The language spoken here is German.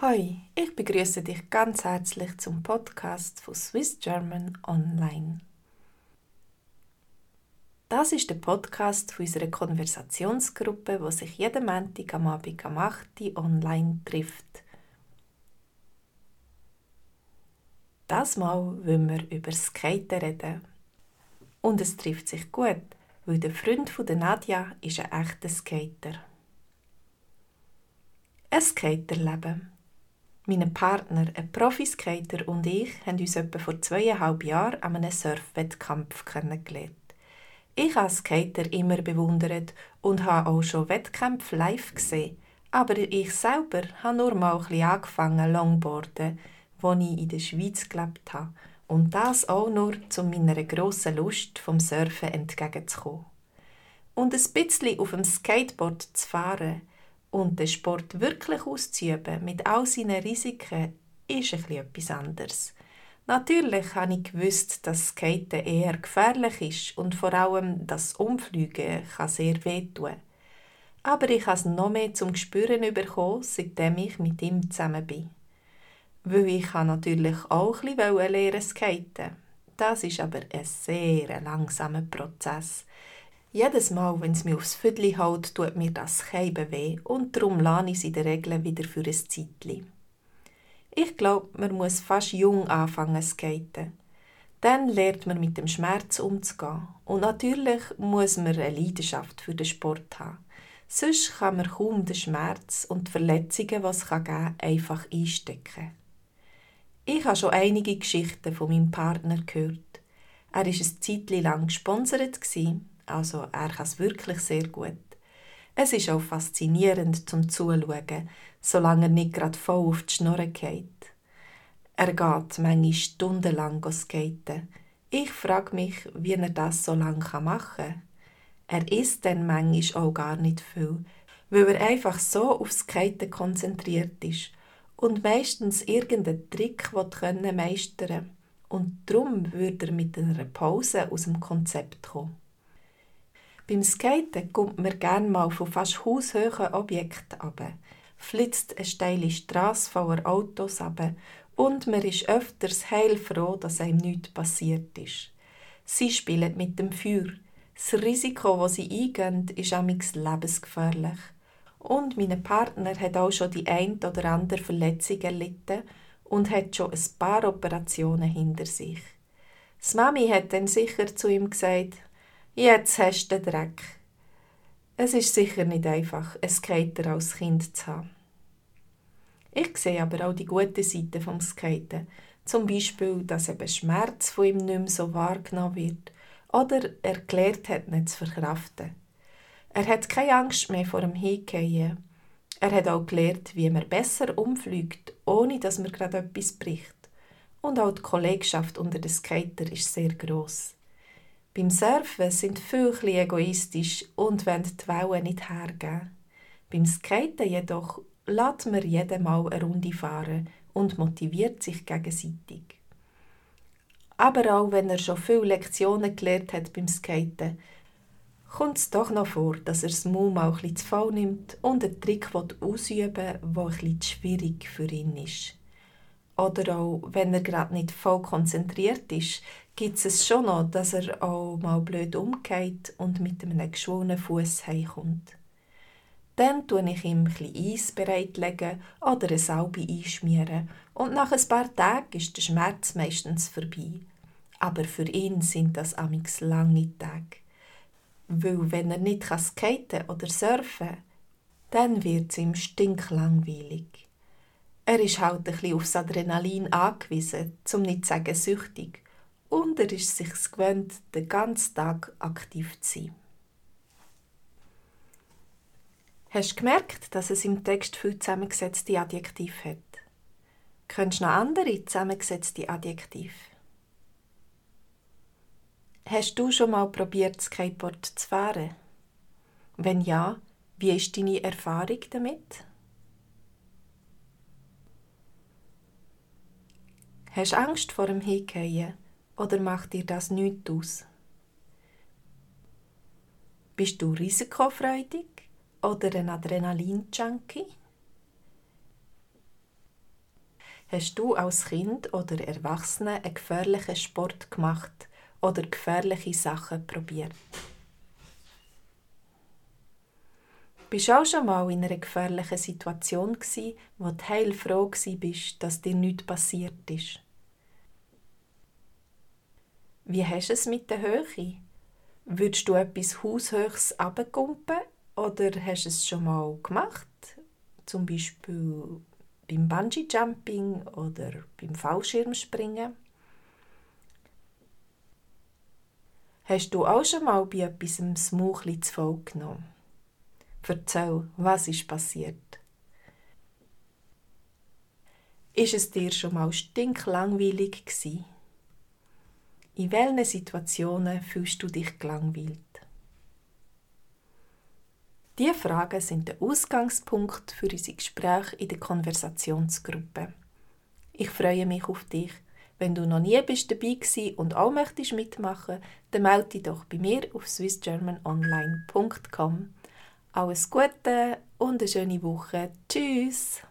Hi, ich begrüße dich ganz herzlich zum Podcast von Swiss German Online. Das ist der Podcast unserer Konversationsgruppe, wo sich jeden Montag am Abend am 8 Uhr online trifft. Das Mal wollen wir über Skaten reden. Und es trifft sich gut, weil der Freund von Nadja ist ein echter Skater. Ein Skaterleben. Mein Partner, ein Profiskater und ich haben uns etwa vor zweieinhalb Jahren an einem Surfwettkampf kennengelernt. Ich habe Skater immer bewundert und habe auch schon Wettkämpfe live gesehen. Aber ich selber habe nur mal ein bisschen angefangen Longboarden, wo ich in der Schweiz gelebt habe. Und das auch nur, um meiner grossen Lust vom Surfen entgegenzukommen. Und ein bisschen auf dem Skateboard zu fahren, und den Sport wirklich auszuüben, mit all seinen Risiken, ist etwas anderes. Natürlich habe ich gewusst, dass Skaten eher gefährlich ist und vor allem das Umfliegen kann sehr wehtun. Aber ich habe es noch mehr zum Gespüren bekommen, seitdem ich mit ihm zusammen bin. Weil ich natürlich auch ein bisschen lernen skaten. Das ist aber ein sehr langsamer Prozess. Jedes Mal, wenn es mir aufs Viertel haut, tut mir das Scheiben weh und darum lerne ich es in der Regel wieder für ein Zeitchen. Ich glaube, man muss fast jung anfangen zu skaten. Dann lernt man mit dem Schmerz umzugehen. Und natürlich muss man eine Leidenschaft für den Sport haben. Sonst kann man kaum den Schmerz und die Verletzungen, die es geben kann, einfach einstecken. Ich habe schon einige Geschichten von meinem Partner gehört. Er war ein Zeitchen lang gesponsert also er kann es wirklich sehr gut. Es ist auch faszinierend zum Zuschauen, solange er nicht gerade voll auf die Schnurren geht. Er geht manchmal stundenlang skaten. Ich frage mich, wie er das so lange machen kann. Er isst dann manchmal auch gar nicht viel, weil er einfach so aufs Skaten konzentriert ist und meistens irgendeinen Trick meistern meistern und darum würde er mit einer Pause aus dem Konzept kommen. Beim Skaten kommt man gerne mal von fast haushohen Objekten ab, flitzt eine steile Straße voller Autos ab und man ist öfters heilfroh, dass einem nichts passiert ist. Sie spielen mit dem Feuer. Das Risiko, das sie eingehen, ist amigs lebensgefährlich. Und mein Partner hat auch schon die ein oder andere Verletzung erlitten und hat schon ein paar Operationen hinter sich. Das Mami hat dann sicher zu ihm gesagt, Jetzt hast du den Dreck. Es ist sicher nicht einfach, ein Skater als Kind zu haben. Ich sehe aber auch die gute Seite vom Skaten. Zum Beispiel, dass eben Schmerz von ihm nicht mehr so wahrgenommen wird oder er gelernt hat, nicht zu verkraften. Er hat keine Angst mehr vor dem Hingehen. Er hat auch gelernt, wie man besser umfliegt, ohne dass man gerade etwas bricht. Und auch die Kollegschaft unter den Skater ist sehr gross. Beim Surfen sind viele egoistisch und wollen die Wellen nicht hergeben. Beim Skaten jedoch lässt man jeden Mal eine Runde fahren und motiviert sich gegenseitig. Aber auch wenn er schon viele Lektionen gelernt hat beim Skaten, kommt es doch noch vor, dass er das Maul mal ein bisschen zu voll nimmt und einen Trick ausüben will, der ein bisschen schwierig für ihn ist. Oder auch, wenn er gerade nicht voll konzentriert ist, gibt es schon noch, dass er auch mal blöd umgeht und mit einem geschwollenen Fuß heimkommt. Dann tue ich ihm ein Eis bereitlegen oder eine Salbe einschmieren und nach ein paar Tagen ist der Schmerz meistens vorbei. Aber für ihn sind das amix lange Tage. Weil wenn er nicht skaten oder surfen kann, dann wird es ihm stinklangweilig. Er ist halt ein bisschen aufs Adrenalin angewiesen, zum nicht zu sagen süchtig und er ist sich gewöhnt, den ganzen Tag aktiv zu sein. Hast du gemerkt, dass es im Text viel zusammengesetzte Adjektive hat? Kennst du noch andere zusammengesetzte Adjektive? Hast du schon mal probiert, Skateboard zu fahren? Wenn ja, wie ist deine Erfahrung damit? Hast du Angst vor dem Hingehen? oder macht dir das nichts aus? Bist du risikofreudig oder ein Adrenalin-Junkie? Hast du als Kind oder Erwachsene einen gefährlichen Sport gemacht oder gefährliche Sachen probiert? Bist du auch schon mal in einer gefährlichen Situation gsi, wo du heilfroh bist, dass dir nichts passiert ist? Wie hast du es mit der Höhe? Würdest du etwas Haushöchs abgumpen oder hast du es schon mal gemacht? Zum Beispiel beim Bungee-Jumping oder beim Fallschirmspringen? Hast du auch schon mal bei etwas das Mauchli zu voll genommen? Erzähl, was ist passiert? Ist es dir schon mal stinklangweilig gewesen? In welchen Situationen fühlst du dich gelangweilt? Diese Fragen sind der Ausgangspunkt für unsere Gespräche in der Konversationsgruppe. Ich freue mich auf dich. Wenn du noch nie bist dabei bist und auch möchtest mitmachen, dann melde dich doch bei mir auf swissgermanonline.com. Alles Gute und eine schöne Woche. Tschüss!